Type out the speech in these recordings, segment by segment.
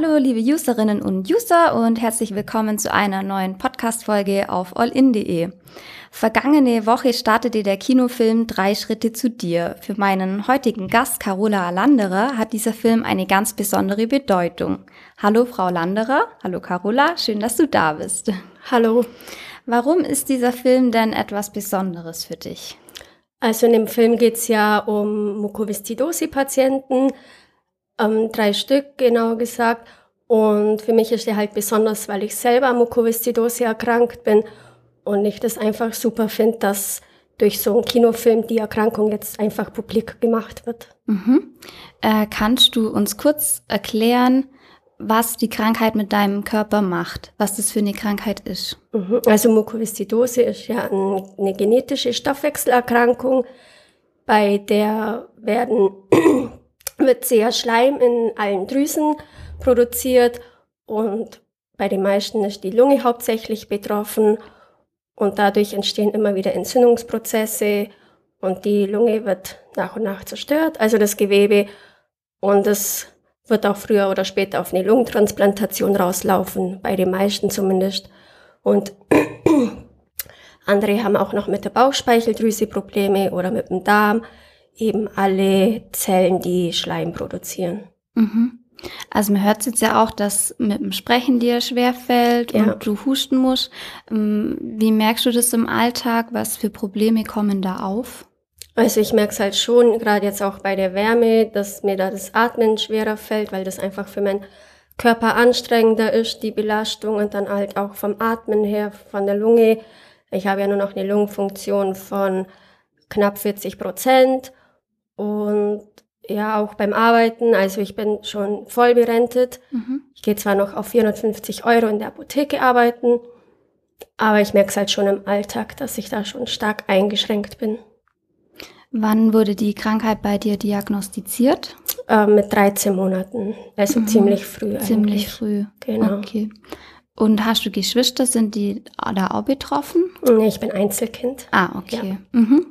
Hallo liebe Userinnen und User und herzlich willkommen zu einer neuen Podcast-Folge auf allin.de. Vergangene Woche startete der Kinofilm Drei Schritte zu dir. Für meinen heutigen Gast Carola Landerer hat dieser Film eine ganz besondere Bedeutung. Hallo Frau Landerer, hallo Carola, schön, dass du da bist. Hallo. Warum ist dieser Film denn etwas Besonderes für dich? Also in dem Film geht es ja um Mukoviszidose-Patienten, ähm, drei Stück genau gesagt. Und für mich ist der halt besonders, weil ich selber Mukoviszidose erkrankt bin und ich das einfach super finde, dass durch so einen Kinofilm die Erkrankung jetzt einfach publik gemacht wird. Mhm. Äh, kannst du uns kurz erklären, was die Krankheit mit deinem Körper macht, was das für eine Krankheit ist? Mhm. Also Mukoviszidose ist ja eine genetische Stoffwechselerkrankung, bei der werden wird sehr Schleim in allen Drüsen produziert und bei den meisten ist die Lunge hauptsächlich betroffen und dadurch entstehen immer wieder Entzündungsprozesse und die Lunge wird nach und nach zerstört, also das Gewebe und es wird auch früher oder später auf eine Lungentransplantation rauslaufen, bei den meisten zumindest. Und andere haben auch noch mit der Bauchspeicheldrüse Probleme oder mit dem Darm eben alle Zellen, die Schleim produzieren. Mhm. Also man hört jetzt ja auch, dass mit dem Sprechen dir schwerfällt ja. und du husten musst. Ähm, wie merkst du das im Alltag? Was für Probleme kommen da auf? Also ich merke es halt schon, gerade jetzt auch bei der Wärme, dass mir da das Atmen schwerer fällt, weil das einfach für meinen Körper anstrengender ist, die Belastung und dann halt auch vom Atmen her, von der Lunge. Ich habe ja nur noch eine Lungenfunktion von knapp 40 Prozent und ja, auch beim Arbeiten, also ich bin schon voll berentet. Mhm. Ich gehe zwar noch auf 450 Euro in der Apotheke arbeiten, aber ich merke es halt schon im Alltag, dass ich da schon stark eingeschränkt bin. Wann wurde die Krankheit bei dir diagnostiziert? Äh, mit 13 Monaten, also mhm. ziemlich früh. Eigentlich. Ziemlich früh. Genau. Okay. Und hast du Geschwister, sind die da auch betroffen? Nee, ich bin Einzelkind. Ah, okay. Ja. Mhm.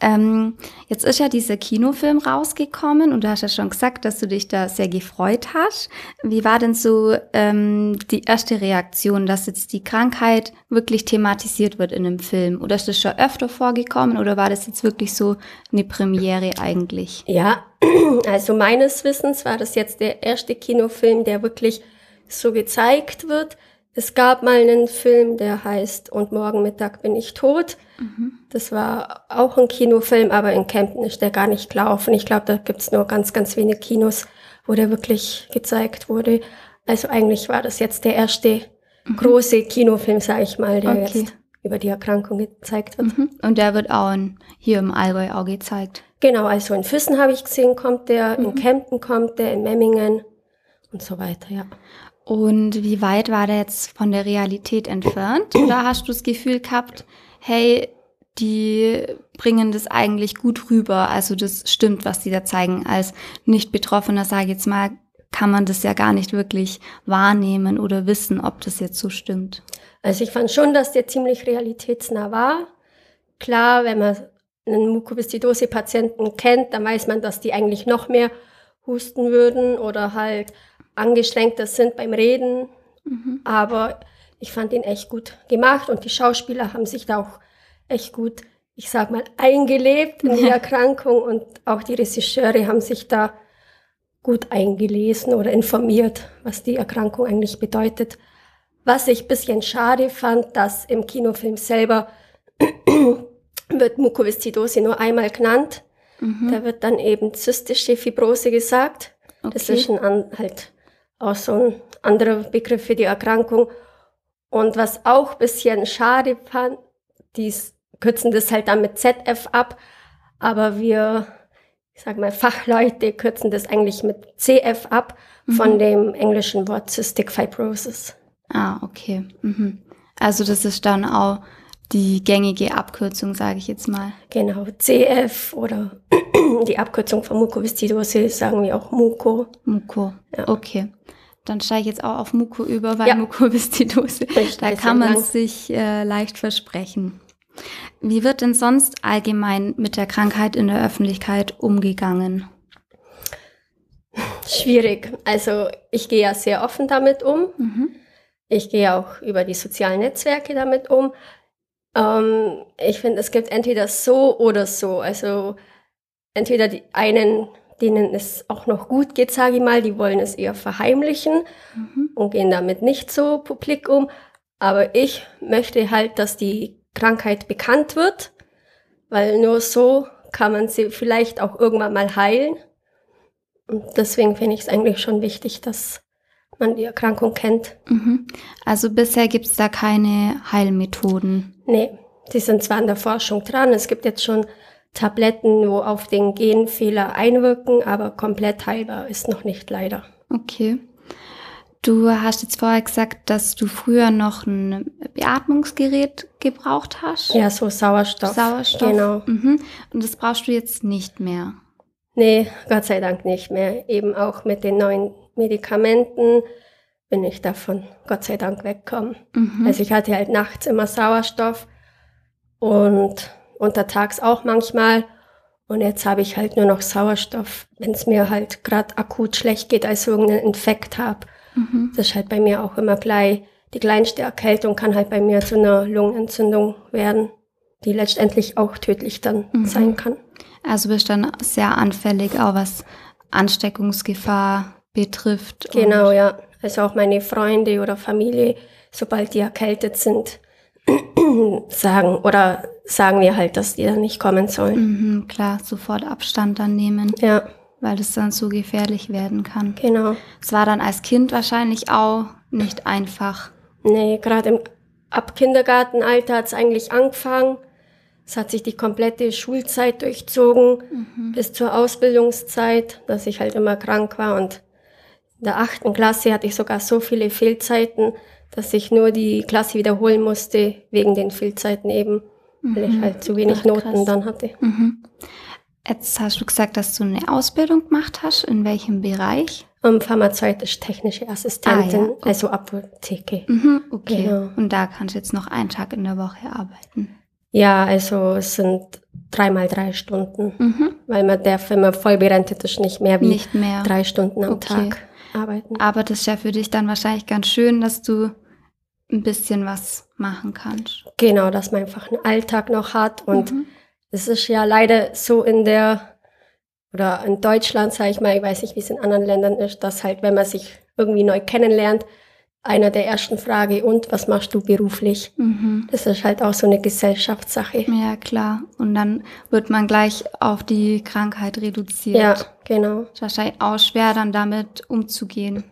Ähm, jetzt ist ja dieser Kinofilm rausgekommen und du hast ja schon gesagt, dass du dich da sehr gefreut hast. Wie war denn so ähm, die erste Reaktion, dass jetzt die Krankheit wirklich thematisiert wird in dem Film? Oder ist das schon öfter vorgekommen oder war das jetzt wirklich so eine Premiere eigentlich? Ja, also meines Wissens war das jetzt der erste Kinofilm, der wirklich so gezeigt wird. Es gab mal einen Film, der heißt Und morgen Mittag bin ich tot. Mhm. Das war auch ein Kinofilm, aber in Kempten ist der gar nicht gelaufen. Ich glaube, da gibt's nur ganz, ganz wenige Kinos, wo der wirklich gezeigt wurde. Also eigentlich war das jetzt der erste mhm. große Kinofilm, sage ich mal, der okay. jetzt über die Erkrankung gezeigt wird. Mhm. Und der wird auch in, hier im Allgäu auch gezeigt. Genau, also in Füssen habe ich gesehen, kommt der, in mhm. Kempten kommt der, in Memmingen und so weiter, ja. Und wie weit war der jetzt von der Realität entfernt? Oder hast du das Gefühl gehabt, hey, die bringen das eigentlich gut rüber. Also das stimmt, was die da zeigen. Als Nicht-Betroffener, sage ich jetzt mal, kann man das ja gar nicht wirklich wahrnehmen oder wissen, ob das jetzt so stimmt. Also ich fand schon, dass der ziemlich realitätsnah war. Klar, wenn man einen Mukoviszidose-Patienten kennt, dann weiß man, dass die eigentlich noch mehr husten würden oder halt angestrengter sind beim Reden. Mhm. Aber ich fand ihn echt gut gemacht und die Schauspieler haben sich da auch echt gut, ich sag mal, eingelebt in die Erkrankung und auch die Regisseure haben sich da gut eingelesen oder informiert, was die Erkrankung eigentlich bedeutet. Was ich bisschen schade fand, dass im Kinofilm selber wird Mukoviszidose nur einmal genannt. Mhm. Da wird dann eben zystische Fibrose gesagt. Okay. Das ist ein, halt auch so ein anderer Begriff für die Erkrankung. Und was auch bisschen schade fand, die kürzen das halt dann mit ZF ab, aber wir, ich sag mal, Fachleute kürzen das eigentlich mit CF ab mhm. von dem englischen Wort Cystic Fibrosis. Ah, okay. Mhm. Also das ist dann auch die gängige Abkürzung, sage ich jetzt mal. Genau, CF oder die Abkürzung von Mukoviszidose sagen wir auch Muko. Muko, ja. okay. Dann steige ich jetzt auch auf Muko über, weil ja. Mukoviszidose, da kann man lang. sich äh, leicht versprechen. Wie wird denn sonst allgemein mit der Krankheit in der Öffentlichkeit umgegangen? Schwierig. Also ich gehe ja sehr offen damit um. Mhm. Ich gehe auch über die sozialen Netzwerke damit um. Ähm, ich finde, es gibt entweder so oder so. Also entweder die einen, denen es auch noch gut geht, sage ich mal, die wollen es eher verheimlichen Mhm. und gehen damit nicht so publik um. Aber ich möchte halt, dass die Krankheit bekannt wird, weil nur so kann man sie vielleicht auch irgendwann mal heilen. Und deswegen finde ich es eigentlich schon wichtig, dass man die Erkrankung kennt. Mhm. Also bisher gibt es da keine Heilmethoden. Nee, die sind zwar an der Forschung dran, es gibt jetzt schon Tabletten, wo auf den Genfehler einwirken, aber komplett heilbar ist noch nicht leider. Okay. Du hast jetzt vorher gesagt, dass du früher noch ein Beatmungsgerät gebraucht hast. Ja, so Sauerstoff. Sauerstoff. Genau. Mhm. Und das brauchst du jetzt nicht mehr. Nee, Gott sei Dank nicht mehr. Eben auch mit den neuen Medikamenten bin ich davon Gott sei Dank weggekommen. Mhm. Also ich hatte halt nachts immer Sauerstoff und untertags auch manchmal. Und jetzt habe ich halt nur noch Sauerstoff, wenn es mir halt gerade akut schlecht geht, als ich irgendeinen Infekt habe. mhm. Das ist halt bei mir auch immer gleich. Die kleinste Erkältung kann halt bei mir zu einer Lungenentzündung werden, die letztendlich auch tödlich dann Mhm. sein kann. Also bist dann sehr anfällig, auch was Ansteckungsgefahr betrifft. Genau, ja. Also auch meine Freunde oder Familie, sobald die erkältet sind, sagen oder sagen wir halt, dass die dann nicht kommen sollen. Mhm, klar, sofort Abstand dann nehmen, Ja, weil es dann so gefährlich werden kann. genau. Es war dann als Kind wahrscheinlich auch nicht einfach. Nee, gerade im ab Kindergartenalter hat es eigentlich angefangen. Es hat sich die komplette Schulzeit durchzogen bis zur Ausbildungszeit, dass ich halt immer krank war. Und der achten Klasse hatte ich sogar so viele Fehlzeiten, dass ich nur die Klasse wiederholen musste, wegen den Fehlzeiten eben, weil ich halt zu wenig Ach, Noten krass. dann hatte. Mhm. Jetzt hast du gesagt, dass du eine Ausbildung gemacht hast. In welchem Bereich? Um, pharmazeutisch-technische Assistentin, Ah, ja, okay. also Apotheke. Mhm, okay. Genau. Und da kannst du jetzt noch einen Tag in der Woche arbeiten. Ja, also es sind dreimal drei Stunden. Mhm. Weil man darf, wenn man voll berentet ist, nicht mehr wie Nicht mehr. drei Stunden am Okay. Tag arbeiten. Aber das ist ja für dich dann wahrscheinlich ganz schön, dass du ein bisschen was machen kannst. Genau, dass man einfach einen Alltag noch hat. Und Mhm. es ist ja leider so in der, oder in Deutschland, sage ich mal, ich weiß nicht, wie es in anderen Ländern ist, dass halt, wenn man sich irgendwie neu kennenlernt, einer der ersten Frage, und was machst du beruflich? Mhm. Das ist halt auch so eine Gesellschaftssache. Ja, klar. Und dann wird man gleich auf die Krankheit reduziert. Ja, genau. Ist wahrscheinlich auch schwer, dann damit umzugehen.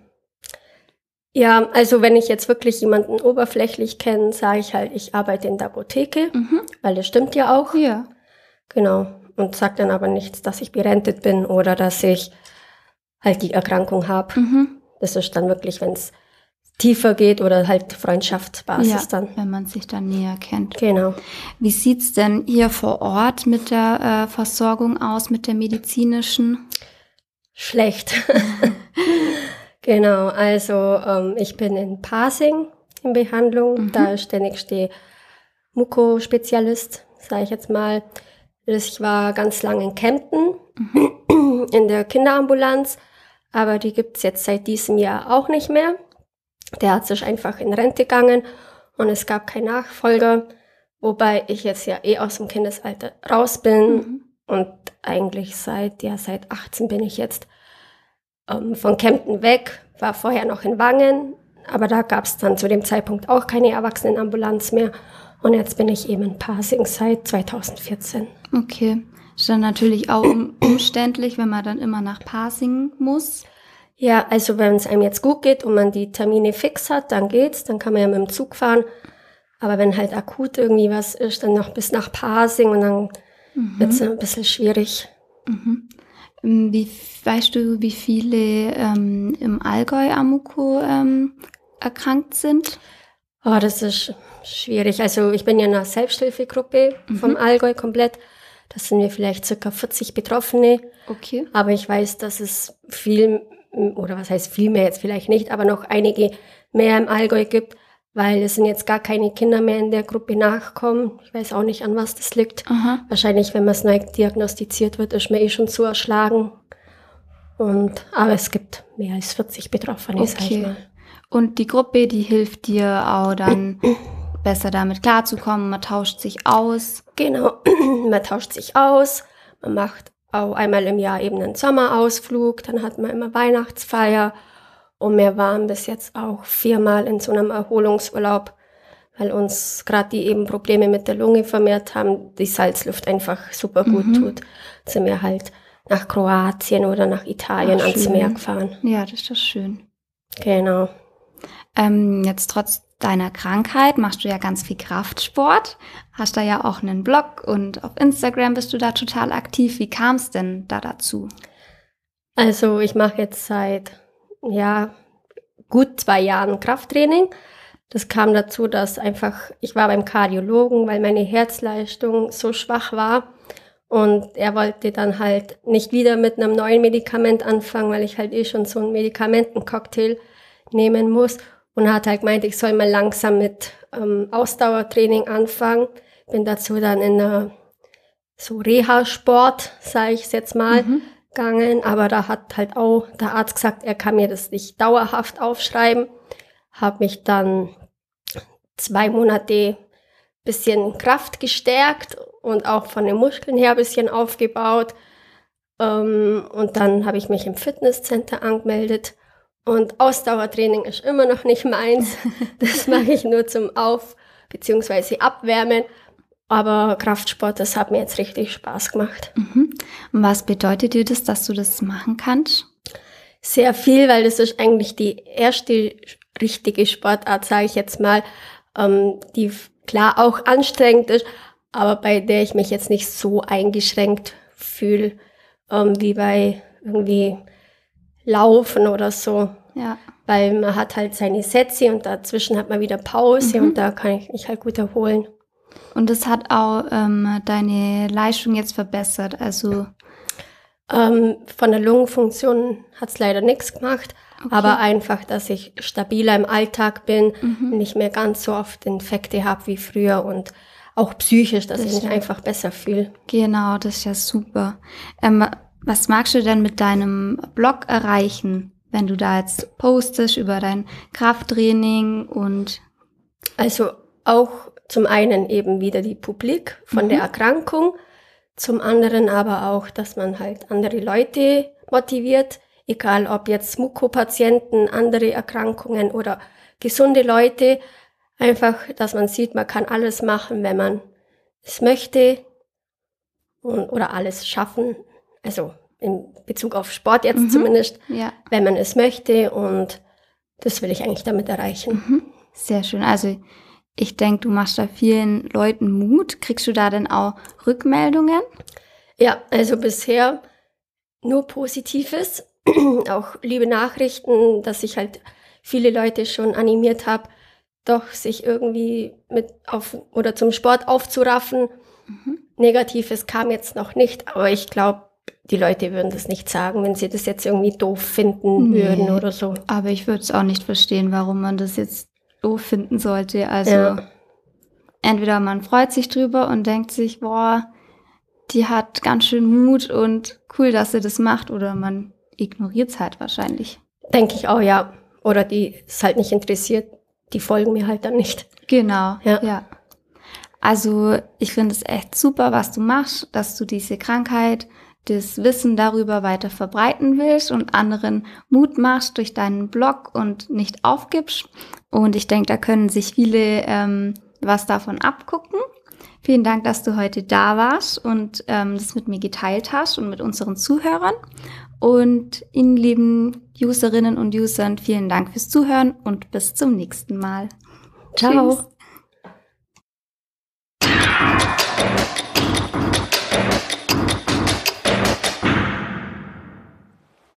Ja, also wenn ich jetzt wirklich jemanden oberflächlich kenne, sage ich halt, ich arbeite in der Apotheke, Mhm. weil das stimmt ja auch. Ja. Genau. Und sagt dann aber nichts, dass ich berentet bin oder dass ich halt die Erkrankung habe. Mhm. Das ist dann wirklich, wenn es tiefer geht oder halt Freundschaftsbasis ja, dann. wenn man sich dann näher kennt. Genau. Wie sieht's denn hier vor Ort mit der äh, Versorgung aus, mit der medizinischen? Schlecht. genau, also ähm, ich bin in Pasing in Behandlung. Mhm. Da ist der nächste Muko-Spezialist, sage ich jetzt mal. Ich war ganz lange in Kempten Mhm. in der Kinderambulanz, aber die gibt's jetzt seit diesem Jahr auch nicht mehr. Der hat sich einfach in Rente gegangen und es gab keinen Nachfolger, wobei ich jetzt ja eh aus dem Kindesalter raus bin Mhm. und eigentlich seit, ja, seit 18 bin ich jetzt ähm, von Kempten weg, war vorher noch in Wangen, aber da gab es dann zu dem Zeitpunkt auch keine Erwachsenenambulanz mehr. Und jetzt bin ich eben in Pasing seit 2014. Okay. Ist dann natürlich auch um, umständlich, wenn man dann immer nach Pasing muss. Ja, also wenn es einem jetzt gut geht und man die Termine fix hat, dann geht's, dann kann man ja mit dem Zug fahren. Aber wenn halt akut irgendwie was ist, dann noch bis nach Pasing und dann wird's ein bisschen schwierig. Mhm. Ähm, Wie, weißt du, wie viele ähm, im Allgäu Amuko ähm, erkrankt sind? Oh, das ist schwierig. Also ich bin ja in einer Selbsthilfegruppe vom Allgäu komplett. Das sind wir vielleicht circa 40 Betroffene. Okay. Aber ich weiß, dass es viel, oder was heißt viel mehr jetzt vielleicht nicht, aber noch einige mehr im Allgäu gibt, weil es sind jetzt gar keine Kinder mehr in der Gruppe nachkommen. Ich weiß auch nicht, an was das liegt. Aha. Wahrscheinlich, wenn man es neu diagnostiziert wird, ist man eh schon zu erschlagen. Und, aber es gibt mehr als 40 Betroffene, okay. sag ich mal. Und die Gruppe, die hilft dir auch dann besser damit klarzukommen. Man tauscht sich aus. Genau, man tauscht sich aus. Man macht auch einmal im Jahr eben einen Sommerausflug. Dann hat man immer Weihnachtsfeier. Und wir waren bis jetzt auch viermal in so einem Erholungsurlaub, weil uns gerade die eben Probleme mit der Lunge vermehrt haben, die Salzluft einfach super gut mhm. tut. Sind wir halt nach Kroatien oder nach Italien Ach, ans Meer gefahren. Ja, das ist doch schön. Genau. Ähm, jetzt trotz deiner Krankheit machst du ja ganz viel Kraftsport, hast da ja auch einen Blog und auf Instagram bist du da total aktiv. Wie kam es denn da dazu? Also ich mache jetzt seit ja gut zwei Jahren Krafttraining. Das kam dazu, dass einfach ich war beim Kardiologen, weil meine Herzleistung so schwach war und er wollte dann halt nicht wieder mit einem neuen Medikament anfangen, weil ich halt eh schon so einen Medikamentencocktail nehmen muss und hat halt gemeint, ich soll mal langsam mit ähm, Ausdauertraining anfangen. Bin dazu dann in einer so Reha-Sport, sage ich jetzt mal, mhm. gegangen. Aber da hat halt auch der Arzt gesagt, er kann mir das nicht dauerhaft aufschreiben. Habe mich dann zwei Monate bisschen Kraft gestärkt und auch von den Muskeln her ein bisschen aufgebaut. Ähm, und dann habe ich mich im Fitnesscenter angemeldet und Ausdauertraining ist immer noch nicht meins. Das mache ich nur zum Auf- bzw. Abwärmen. Aber Kraftsport, das hat mir jetzt richtig Spaß gemacht. Mhm. Und was bedeutet dir das, dass du das machen kannst? Sehr viel, weil das ist eigentlich die erste richtige Sportart, sage ich jetzt mal, ähm, die klar auch anstrengend ist, aber bei der ich mich jetzt nicht so eingeschränkt fühle, ähm, wie bei irgendwie Laufen oder so. Ja. Weil man hat halt seine Sätze und dazwischen hat man wieder Pause mhm. und da kann ich mich halt gut erholen. Und das hat auch ähm, deine Leistung jetzt verbessert, also ähm, von der Lungenfunktion hat es leider nichts gemacht, okay. aber einfach, dass ich stabiler im Alltag bin, mhm. nicht mehr ganz so oft Infekte habe wie früher und auch psychisch, dass das ich mich einfach besser fühle. Genau, das ist ja super. Ähm, was magst du denn mit deinem Blog erreichen, wenn du da jetzt postest über dein Krafttraining und also auch zum einen eben wieder die Publik von mhm. der Erkrankung, zum anderen aber auch, dass man halt andere Leute motiviert, egal ob jetzt Mukopatienten, andere Erkrankungen oder gesunde Leute, einfach, dass man sieht, man kann alles machen, wenn man es möchte und, oder alles schaffen, also in Bezug auf Sport jetzt mhm. zumindest, ja. wenn man es möchte. Und das will ich eigentlich damit erreichen. Mhm. Sehr schön. Also ich denke, du machst da vielen Leuten Mut. Kriegst du da denn auch Rückmeldungen? Ja, also bisher nur Positives. auch liebe Nachrichten, dass ich halt viele Leute schon animiert habe, doch sich irgendwie mit auf oder zum Sport aufzuraffen. Mhm. Negatives kam jetzt noch nicht, aber ich glaube, die Leute würden das nicht sagen, wenn sie das jetzt irgendwie doof finden nee, würden oder so. Aber ich würde es auch nicht verstehen, warum man das jetzt doof finden sollte. Also ja. entweder man freut sich drüber und denkt sich, boah, die hat ganz schön Mut und cool, dass sie das macht, oder man ignoriert es halt wahrscheinlich. Denke ich auch, ja. Oder die es halt nicht interessiert, die folgen mir halt dann nicht. Genau, ja. ja. Also ich finde es echt super, was du machst, dass du diese Krankheit das Wissen darüber weiter verbreiten willst und anderen Mut machst durch deinen Blog und nicht aufgibst. Und ich denke, da können sich viele ähm, was davon abgucken. Vielen Dank, dass du heute da warst und ähm, das mit mir geteilt hast und mit unseren Zuhörern. Und Ihnen, lieben Userinnen und Usern, vielen Dank fürs Zuhören und bis zum nächsten Mal. Ciao. Tschüss.